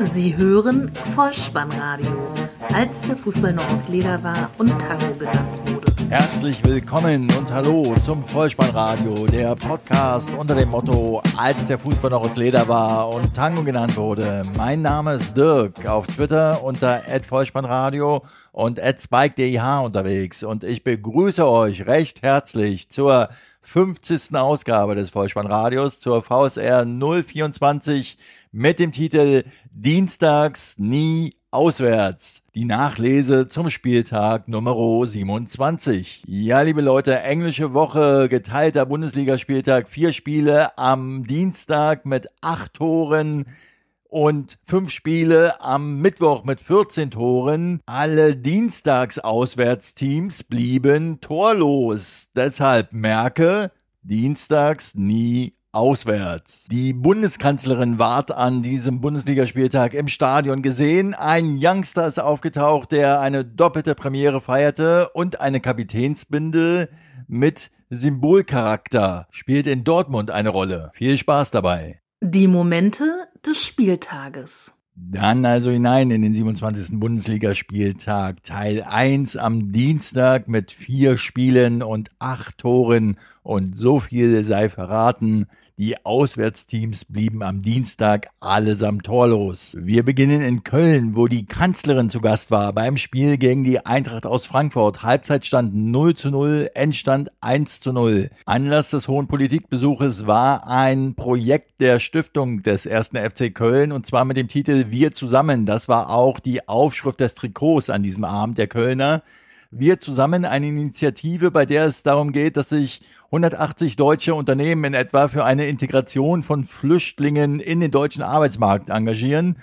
Sie hören Vollspannradio, als der Fußball noch aus Leder war und Tango genannt wurde. Herzlich willkommen und hallo zum Vollspannradio, der Podcast unter dem Motto, als der Fußball noch aus Leder war und Tango genannt wurde. Mein Name ist Dirk, auf Twitter unter @vollspannradio und @spike_dih unterwegs und ich begrüße euch recht herzlich zur 50. Ausgabe des Vollspannradios zur VSR 024 mit dem Titel Dienstags nie auswärts. Die Nachlese zum Spieltag Nummer 27. Ja, liebe Leute, englische Woche, geteilter Bundesligaspieltag, vier Spiele am Dienstag mit acht Toren und fünf Spiele am Mittwoch mit 14 Toren. Alle Dienstagsauswärtsteams blieben torlos. Deshalb merke, Dienstags nie auswärts. Die Bundeskanzlerin ward an diesem Bundesligaspieltag im Stadion gesehen. Ein Youngster ist aufgetaucht, der eine doppelte Premiere feierte und eine Kapitänsbinde mit Symbolcharakter spielt in Dortmund eine Rolle. Viel Spaß dabei. Die Momente des Spieltages. Dann also hinein in den 27. Bundesligaspieltag, Teil 1 am Dienstag mit vier Spielen und acht Toren und so viel sei verraten. Die Auswärtsteams blieben am Dienstag allesamt torlos. Wir beginnen in Köln, wo die Kanzlerin zu Gast war beim Spiel gegen die Eintracht aus Frankfurt. Halbzeitstand 0 zu 0, Endstand 1 zu 0. Anlass des hohen Politikbesuches war ein Projekt der Stiftung des ersten FC Köln und zwar mit dem Titel Wir zusammen. Das war auch die Aufschrift des Trikots an diesem Abend der Kölner. Wir zusammen eine Initiative, bei der es darum geht, dass sich 180 deutsche Unternehmen in etwa für eine Integration von Flüchtlingen in den deutschen Arbeitsmarkt engagieren.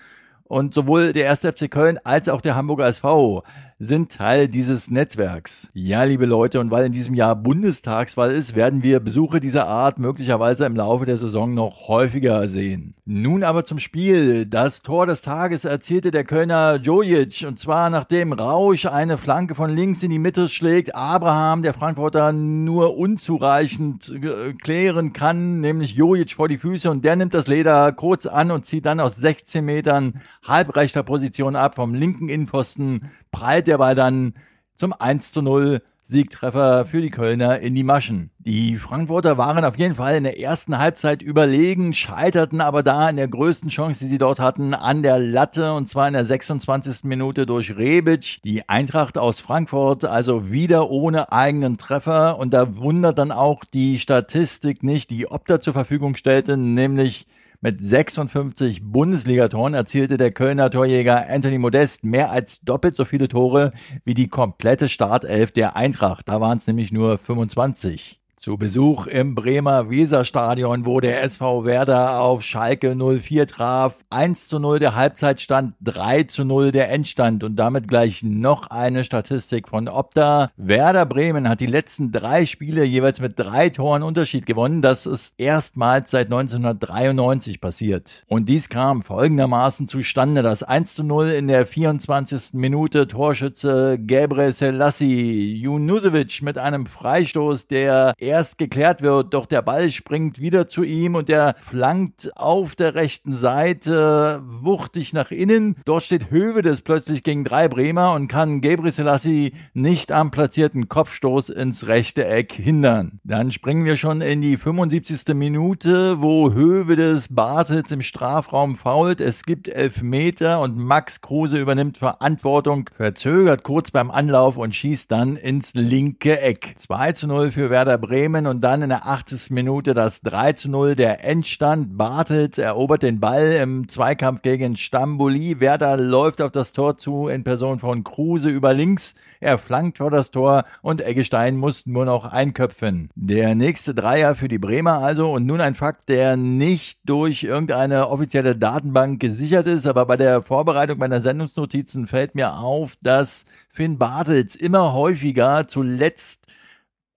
Und sowohl der 1. FC Köln als auch der Hamburger SV sind Teil dieses Netzwerks. Ja, liebe Leute, und weil in diesem Jahr Bundestagswahl ist, werden wir Besuche dieser Art möglicherweise im Laufe der Saison noch häufiger sehen. Nun aber zum Spiel. Das Tor des Tages erzielte der Kölner Jojic und zwar nachdem Rausch eine Flanke von links in die Mitte schlägt, Abraham, der Frankfurter, nur unzureichend äh, klären kann, nämlich Jojic vor die Füße und der nimmt das Leder kurz an und zieht dann aus 16 Metern halbrechter Position ab vom linken Innenpfosten prallt der Ball dann zum 1 zu 0 Siegtreffer für die Kölner in die Maschen. Die Frankfurter waren auf jeden Fall in der ersten Halbzeit überlegen, scheiterten aber da in der größten Chance, die sie dort hatten, an der Latte und zwar in der 26. Minute durch Rebic. Die Eintracht aus Frankfurt also wieder ohne eigenen Treffer und da wundert dann auch die Statistik nicht, die Opta zur Verfügung stellte, nämlich mit 56 Bundesligatoren erzielte der Kölner Torjäger Anthony Modest mehr als doppelt so viele Tore wie die komplette Startelf der Eintracht. Da waren es nämlich nur 25. Zu Besuch im Bremer Weserstadion, wo der SV Werder auf Schalke 04 traf. 1 zu 0 der Halbzeitstand, 3 zu 0 der Endstand und damit gleich noch eine Statistik von Opta. Werder Bremen hat die letzten drei Spiele jeweils mit drei Toren Unterschied gewonnen. Das ist erstmals seit 1993 passiert. Und dies kam folgendermaßen zustande. Das 1 zu 0 in der 24. Minute Torschütze Gebre Selassie Junusovic mit einem Freistoß, der erst geklärt wird, doch der Ball springt wieder zu ihm und er flankt auf der rechten Seite wuchtig nach innen. Dort steht Hövedes plötzlich gegen drei Bremer und kann Gabriel Selassie nicht am platzierten Kopfstoß ins rechte Eck hindern. Dann springen wir schon in die 75. Minute, wo Hövedes Bartels im Strafraum fault. Es gibt Elfmeter und Max Kruse übernimmt Verantwortung, verzögert kurz beim Anlauf und schießt dann ins linke Eck. 2 zu 0 für Werder Bremen. Bremen und dann in der 80. Minute das 3 zu 0 der Endstand. Bartels erobert den Ball im Zweikampf gegen Stamboli. Werder läuft auf das Tor zu in Person von Kruse über links. Er flankt vor das Tor und Eggestein muss nur noch einköpfen. Der nächste Dreier für die Bremer also und nun ein Fakt, der nicht durch irgendeine offizielle Datenbank gesichert ist, aber bei der Vorbereitung meiner Sendungsnotizen fällt mir auf, dass Finn Bartels immer häufiger zuletzt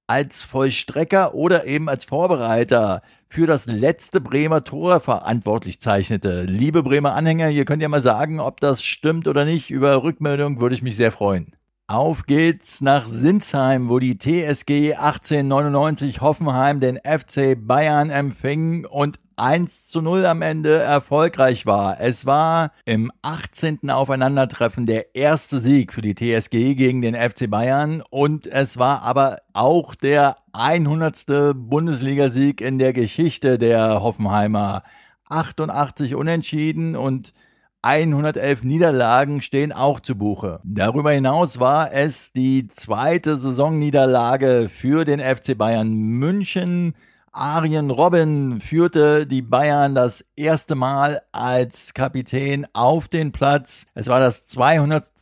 als Vollstrecker oder eben als Vorbereiter für das letzte Bremer Tor verantwortlich zeichnete. Liebe Bremer Anhänger, ihr könnt ja mal sagen, ob das stimmt oder nicht. Über Rückmeldung würde ich mich sehr freuen. Auf geht's nach Sinsheim, wo die TSG 1899 Hoffenheim den FC Bayern empfing und 1 zu 0 am Ende erfolgreich war. Es war im 18. Aufeinandertreffen der erste Sieg für die TSG gegen den FC Bayern und es war aber auch der 100. Bundesligasieg in der Geschichte der Hoffenheimer. 88 Unentschieden und 111 Niederlagen stehen auch zu Buche. Darüber hinaus war es die zweite Saisonniederlage für den FC Bayern München. Arjen Robben führte die Bayern das erste Mal als Kapitän auf den Platz. Es war das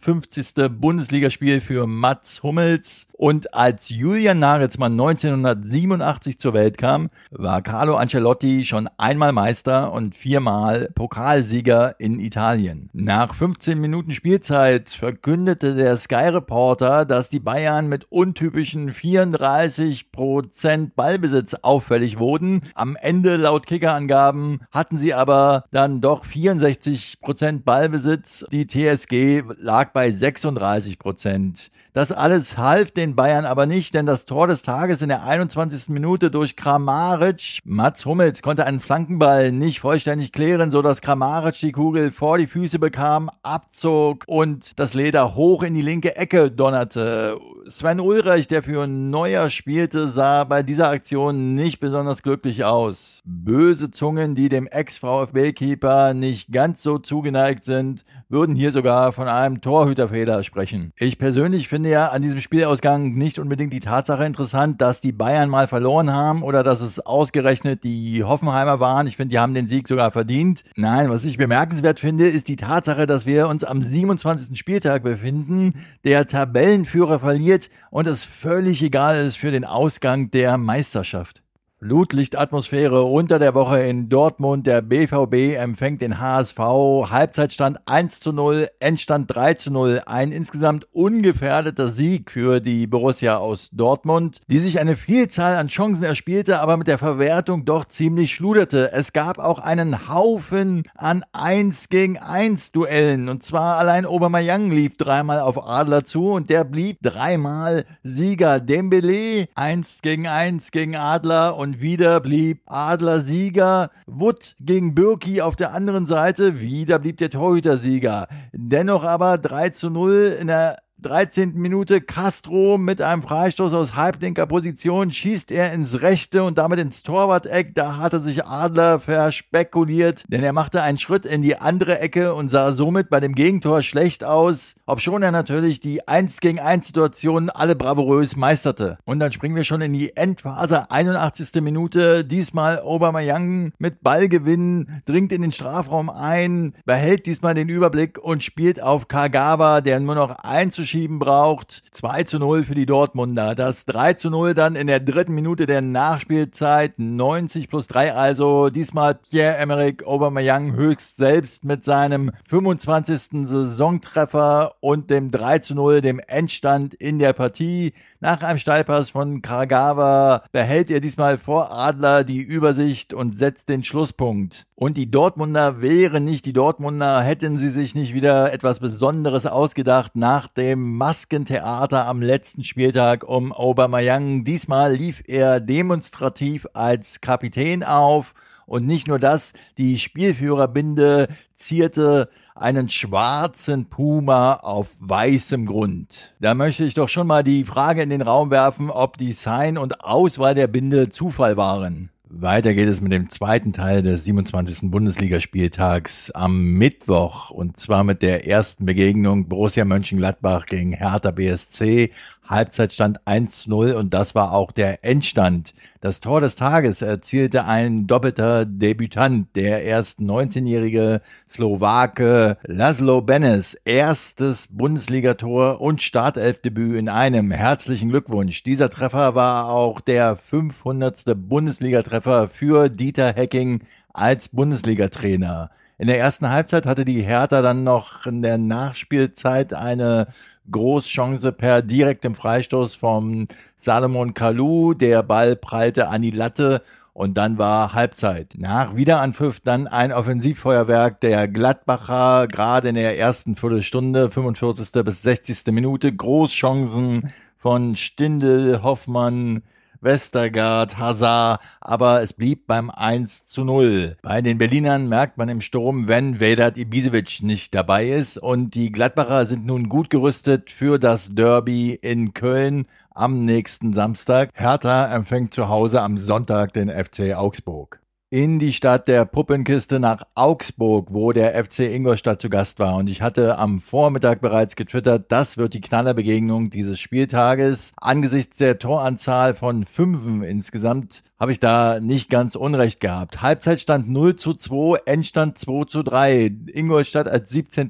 250. Bundesligaspiel für Mats Hummels. Und als Julian Nagelsmann 1987 zur Welt kam, war Carlo Ancelotti schon einmal Meister und viermal Pokalsieger in Italien. Nach 15 Minuten Spielzeit verkündete der Sky Reporter, dass die Bayern mit untypischen 34 Prozent Ballbesitz auffällig wurden. Am Ende laut Kickerangaben hatten sie aber dann doch 64 Prozent Ballbesitz. Die TSG lag bei 36 Prozent. Das alles half den Bayern aber nicht, denn das Tor des Tages in der 21. Minute durch Kramaric, Mats Hummels konnte einen Flankenball nicht vollständig klären, so dass Kramaric die Kugel vor die Füße bekam, abzog und das Leder hoch in die linke Ecke donnerte. Sven Ulreich, der für Neuer spielte, sah bei dieser Aktion nicht besonders glücklich aus. Böse Zungen, die dem Ex-VfB-Keeper nicht ganz so zugeneigt sind, würden hier sogar von einem Torhüterfehler sprechen. Ich persönlich finde ja an diesem Spielausgang nicht unbedingt die Tatsache interessant, dass die Bayern mal verloren haben oder dass es ausgerechnet die Hoffenheimer waren. Ich finde, die haben den Sieg sogar verdient. Nein, was ich bemerkenswert finde, ist die Tatsache, dass wir uns am 27. Spieltag befinden, der Tabellenführer verliert und es völlig egal ist für den Ausgang der Meisterschaft. Flutlichtatmosphäre unter der Woche in Dortmund. Der BVB empfängt den HSV. Halbzeitstand 1 zu 0, Endstand 3 zu 0. Ein insgesamt ungefährdeter Sieg für die Borussia aus Dortmund, die sich eine Vielzahl an Chancen erspielte, aber mit der Verwertung doch ziemlich schluderte. Es gab auch einen Haufen an 1 gegen 1 Duellen. Und zwar allein Obermeier lief dreimal auf Adler zu und der blieb dreimal Sieger. Dembele 1 gegen 1 gegen Adler und und wieder blieb Adler Sieger. Wood gegen Birki auf der anderen Seite. Wieder blieb der Torhüter Sieger. Dennoch aber 3 zu 0 in der 13. Minute Castro mit einem Freistoß aus halblinker Position schießt er ins rechte und damit ins Torwart-Eck. Da hatte sich Adler verspekuliert, denn er machte einen Schritt in die andere Ecke und sah somit bei dem Gegentor schlecht aus, obschon er natürlich die 1 gegen 1 Situation alle bravourös meisterte. Und dann springen wir schon in die Endphase, 81. Minute. Diesmal Aubameyang mit Ballgewinn, dringt in den Strafraum ein, behält diesmal den Überblick und spielt auf Kagawa, der nur noch einzuschieben schieben braucht. 2 zu 0 für die Dortmunder. Das 3 zu 0 dann in der dritten Minute der Nachspielzeit. 90 plus 3 also. Diesmal Pierre-Emerick Aubameyang höchst selbst mit seinem 25. Saisontreffer und dem 3 zu 0, dem Endstand in der Partie. Nach einem Steilpass von Karagawa behält er diesmal vor Adler die Übersicht und setzt den Schlusspunkt. Und die Dortmunder wären nicht die Dortmunder, hätten sie sich nicht wieder etwas Besonderes ausgedacht nach dem Maskentheater am letzten Spieltag um Aubameyang. Diesmal lief er demonstrativ als Kapitän auf und nicht nur das, die Spielführerbinde zierte einen schwarzen Puma auf weißem Grund. Da möchte ich doch schon mal die Frage in den Raum werfen, ob Design und Auswahl der Binde Zufall waren. Weiter geht es mit dem zweiten Teil des 27. Bundesligaspieltags am Mittwoch und zwar mit der ersten Begegnung Borussia Mönchengladbach gegen Hertha BSC Halbzeitstand 1-0 und das war auch der Endstand. Das Tor des Tages erzielte ein doppelter Debütant, der erst 19-jährige Slowake Laszlo Benes, erstes Bundesligator und Startelfdebüt in einem. Herzlichen Glückwunsch. Dieser Treffer war auch der 500. Bundesligatreffer für Dieter Hecking als Bundesligatrainer. In der ersten Halbzeit hatte die Hertha dann noch in der Nachspielzeit eine Großchance per direktem Freistoß vom Salomon Kalou. Der Ball prallte an die Latte und dann war Halbzeit. Nach Wiederanpfiff dann ein Offensivfeuerwerk der Gladbacher, gerade in der ersten Viertelstunde, 45. bis 60. Minute. Großchancen von Stindel, Hoffmann, Westergaard, Hazard, aber es blieb beim 1 zu 0. Bei den Berlinern merkt man im Sturm, wenn Vedat Ibisevic nicht dabei ist und die Gladbacher sind nun gut gerüstet für das Derby in Köln am nächsten Samstag. Hertha empfängt zu Hause am Sonntag den FC Augsburg in die Stadt der Puppenkiste nach Augsburg, wo der FC Ingolstadt zu Gast war. Und ich hatte am Vormittag bereits getwittert, das wird die Knallerbegegnung dieses Spieltages. Angesichts der Toranzahl von Fünfen insgesamt habe ich da nicht ganz unrecht gehabt. Halbzeitstand 0 zu 2, Endstand 2 zu 3. Ingolstadt als 17.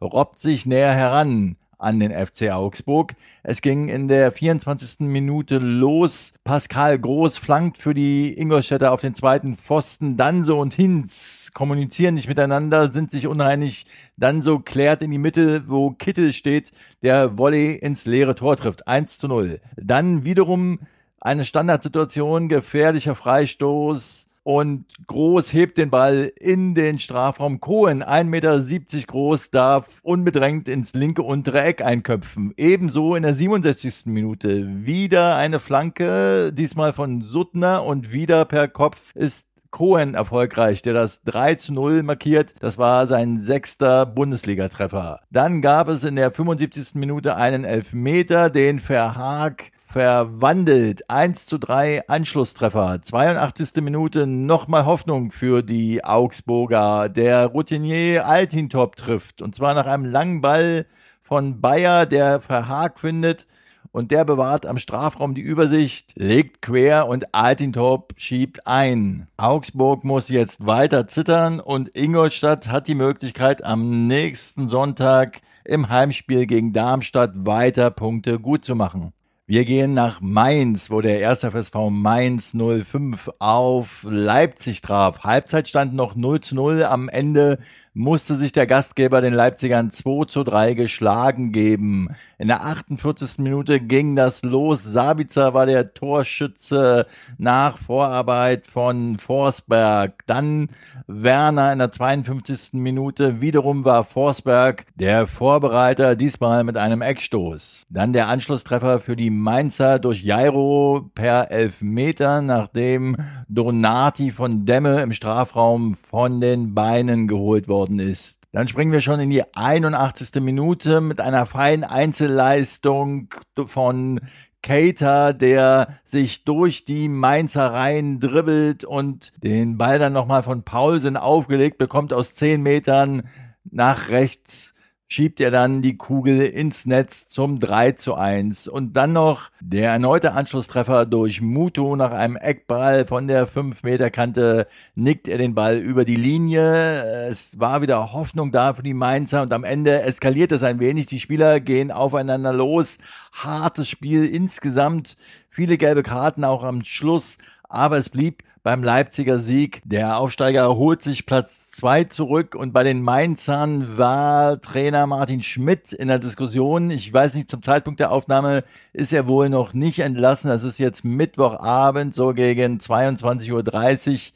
robbt sich näher heran an den FC Augsburg. Es ging in der 24. Minute los. Pascal Groß flankt für die Ingolstädter auf den zweiten Pfosten. Danso und Hinz kommunizieren nicht miteinander, sind sich uneinig. Danso klärt in die Mitte, wo Kittel steht, der Volley ins leere Tor trifft. 1 zu 0. Dann wiederum eine Standardsituation, gefährlicher Freistoß und Groß hebt den Ball in den Strafraum. Cohen, 1,70 Meter groß, darf unbedrängt ins linke untere Eck einköpfen. Ebenso in der 67. Minute wieder eine Flanke, diesmal von Suttner und wieder per Kopf ist Cohen erfolgreich, der das 3 zu 0 markiert. Das war sein sechster Bundesligatreffer. Dann gab es in der 75. Minute einen Elfmeter, den Verhaag verwandelt. 1 zu 3 Anschlusstreffer. 82. Minute nochmal Hoffnung für die Augsburger. Der Routinier Altintop trifft. Und zwar nach einem langen Ball von Bayer, der Verhag findet. Und der bewahrt am Strafraum die Übersicht, legt quer und Altintop schiebt ein. Augsburg muss jetzt weiter zittern und Ingolstadt hat die Möglichkeit am nächsten Sonntag im Heimspiel gegen Darmstadt weiter Punkte gut zu machen. Wir gehen nach Mainz, wo der erste FSV Mainz 05 auf Leipzig traf. Halbzeitstand noch 0 zu 0. Am Ende musste sich der Gastgeber den Leipzigern 2 zu 3 geschlagen geben. In der 48. Minute ging das los. Sabitzer war der Torschütze nach Vorarbeit von Forsberg. Dann Werner in der 52. Minute. Wiederum war Forsberg der Vorbereiter, diesmal mit einem Eckstoß. Dann der Anschlusstreffer für die Mainzer durch Jairo per Elfmeter, nachdem Donati von Demme im Strafraum von den Beinen geholt worden geworden ist. Dann springen wir schon in die 81. Minute mit einer feinen Einzelleistung von Cater, der sich durch die Mainzer Reihen dribbelt und den Ball dann nochmal von Paulsen aufgelegt bekommt aus 10 Metern nach rechts schiebt er dann die Kugel ins Netz zum 3 zu 1. Und dann noch der erneute Anschlusstreffer durch Muto nach einem Eckball von der 5-Meter-Kante nickt er den Ball über die Linie. Es war wieder Hoffnung da für die Mainzer und am Ende eskaliert es ein wenig. Die Spieler gehen aufeinander los. Hartes Spiel insgesamt. Viele gelbe Karten auch am Schluss. Aber es blieb beim Leipziger Sieg. Der Aufsteiger holt sich Platz zwei zurück und bei den Mainzern war Trainer Martin Schmidt in der Diskussion. Ich weiß nicht, zum Zeitpunkt der Aufnahme ist er wohl noch nicht entlassen. Es ist jetzt Mittwochabend, so gegen 22.30 Uhr.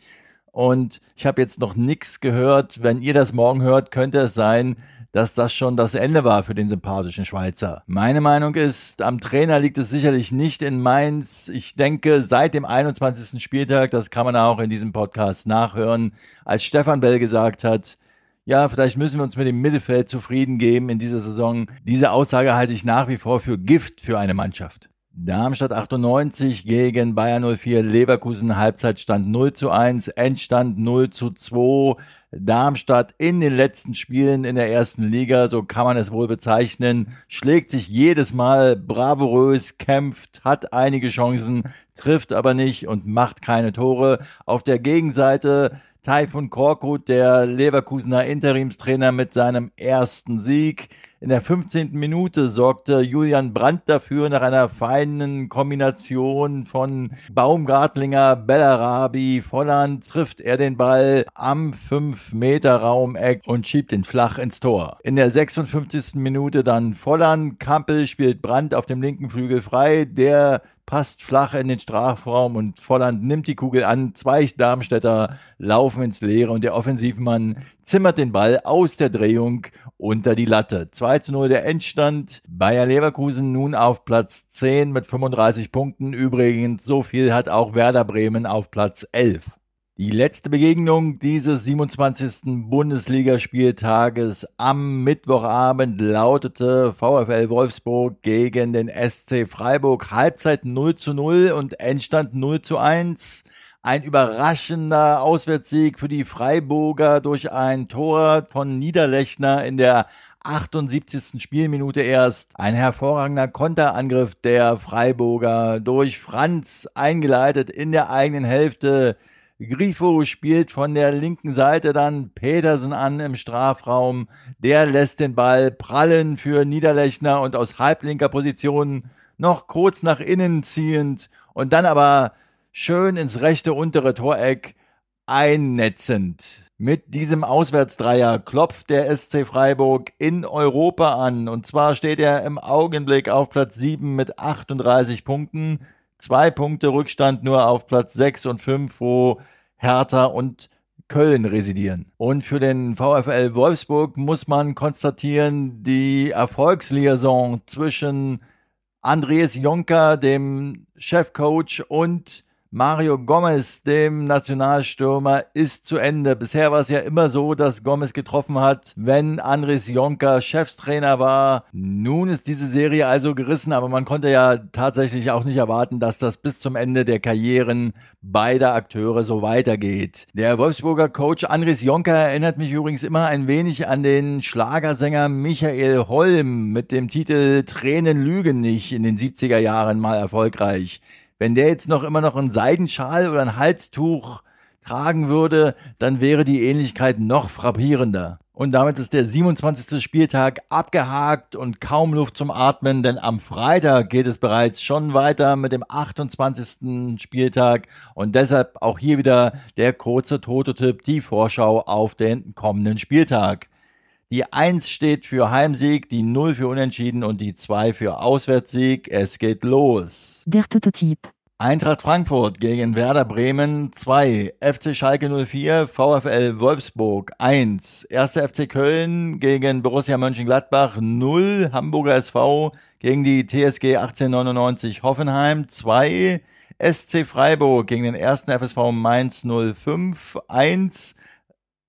Und ich habe jetzt noch nichts gehört. Wenn ihr das morgen hört, könnte es sein, dass das schon das Ende war für den sympathischen Schweizer. Meine Meinung ist, am Trainer liegt es sicherlich nicht in Mainz. Ich denke, seit dem 21. Spieltag, das kann man auch in diesem Podcast nachhören, als Stefan Bell gesagt hat, ja, vielleicht müssen wir uns mit dem Mittelfeld zufrieden geben in dieser Saison. Diese Aussage halte ich nach wie vor für Gift für eine Mannschaft. Darmstadt 98 gegen Bayern 04, Leverkusen Halbzeitstand 0 zu 1, Endstand 0 zu 2. Darmstadt in den letzten Spielen in der ersten Liga, so kann man es wohl bezeichnen, schlägt sich jedes Mal bravourös, kämpft, hat einige Chancen, trifft aber nicht und macht keine Tore. Auf der Gegenseite Taifun Korkut, der Leverkusener Interimstrainer mit seinem ersten Sieg. In der 15. Minute sorgte Julian Brandt dafür, nach einer feinen Kombination von Baumgartlinger, Bellarabi, Volland trifft er den Ball am 5-Meter-Raumeck und schiebt ihn flach ins Tor. In der 56. Minute dann Volland, Kampel spielt Brandt auf dem linken Flügel frei, der passt flach in den Strafraum und Volland nimmt die Kugel an. Zwei Darmstädter laufen ins Leere und der Offensivmann zimmert den Ball aus der Drehung unter die Latte. 2 zu 0 der Endstand. Bayer Leverkusen nun auf Platz 10 mit 35 Punkten. Übrigens, so viel hat auch Werder Bremen auf Platz 11. Die letzte Begegnung dieses 27. Bundesligaspieltages am Mittwochabend lautete VfL Wolfsburg gegen den SC Freiburg Halbzeit 0 zu 0 und Endstand 0 zu 1. Ein überraschender Auswärtssieg für die Freiburger durch ein Tor von Niederlechner in der 78. Spielminute erst. Ein hervorragender Konterangriff der Freiburger durch Franz eingeleitet in der eigenen Hälfte. Grifo spielt von der linken Seite dann Petersen an im Strafraum. Der lässt den Ball prallen für Niederlechner und aus halblinker Position noch kurz nach innen ziehend und dann aber schön ins rechte untere Toreck einnetzend. Mit diesem Auswärtsdreier klopft der SC Freiburg in Europa an. Und zwar steht er im Augenblick auf Platz 7 mit 38 Punkten. Zwei Punkte Rückstand nur auf Platz 6 und 5, wo Hertha und Köln residieren. Und für den VfL Wolfsburg muss man konstatieren, die Erfolgsliaison zwischen Andreas Jonker, dem Chefcoach, und Mario Gomez, dem Nationalstürmer, ist zu Ende. Bisher war es ja immer so, dass Gomez getroffen hat, wenn Andres Jonker Chefstrainer war. Nun ist diese Serie also gerissen, aber man konnte ja tatsächlich auch nicht erwarten, dass das bis zum Ende der Karrieren beider Akteure so weitergeht. Der Wolfsburger Coach Andres Jonker erinnert mich übrigens immer ein wenig an den Schlagersänger Michael Holm mit dem Titel Tränen lügen nicht in den 70er Jahren mal erfolgreich. Wenn der jetzt noch immer noch einen Seidenschal oder ein Halstuch tragen würde, dann wäre die Ähnlichkeit noch frappierender. Und damit ist der 27. Spieltag abgehakt und kaum Luft zum Atmen, denn am Freitag geht es bereits schon weiter mit dem 28. Spieltag und deshalb auch hier wieder der kurze Tototyp, die Vorschau auf den kommenden Spieltag. Die 1 steht für Heimsieg, die 0 für Unentschieden und die 2 für Auswärtssieg. Es geht los. Der Tototyp. Eintracht Frankfurt gegen Werder Bremen 2, FC Schalke 04, VfL Wolfsburg 1, 1. FC Köln gegen Borussia Mönchengladbach 0, Hamburger SV gegen die TSG 1899 Hoffenheim 2, SC Freiburg gegen den 1. FSV Mainz 05 1,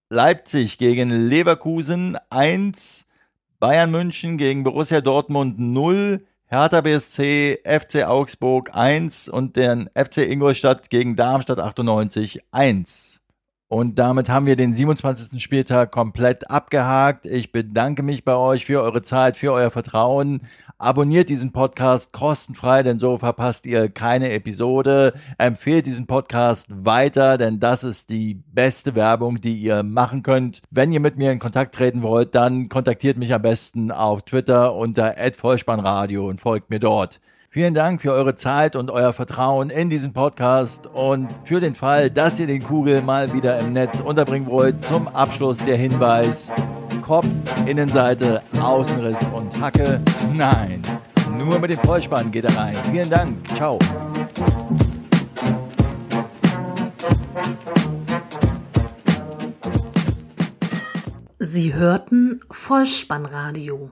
Leipzig gegen Leverkusen 1, Bayern München gegen Borussia Dortmund 0, Hertha BSC, FC Augsburg 1 und den FC Ingolstadt gegen Darmstadt 98 1. Und damit haben wir den 27. Spieltag komplett abgehakt. Ich bedanke mich bei euch für eure Zeit, für euer Vertrauen. Abonniert diesen Podcast kostenfrei, denn so verpasst ihr keine Episode. Empfehlt diesen Podcast weiter, denn das ist die beste Werbung, die ihr machen könnt. Wenn ihr mit mir in Kontakt treten wollt, dann kontaktiert mich am besten auf Twitter unter @vollspannradio und folgt mir dort. Vielen Dank für eure Zeit und euer Vertrauen in diesen Podcast und für den Fall, dass ihr den Kugel mal wieder im Netz unterbringen wollt, zum Abschluss der Hinweis. Kopf, Innenseite, Außenriss und Hacke. Nein, nur mit dem Vollspann geht er rein. Vielen Dank. Ciao. Sie hörten Vollspannradio.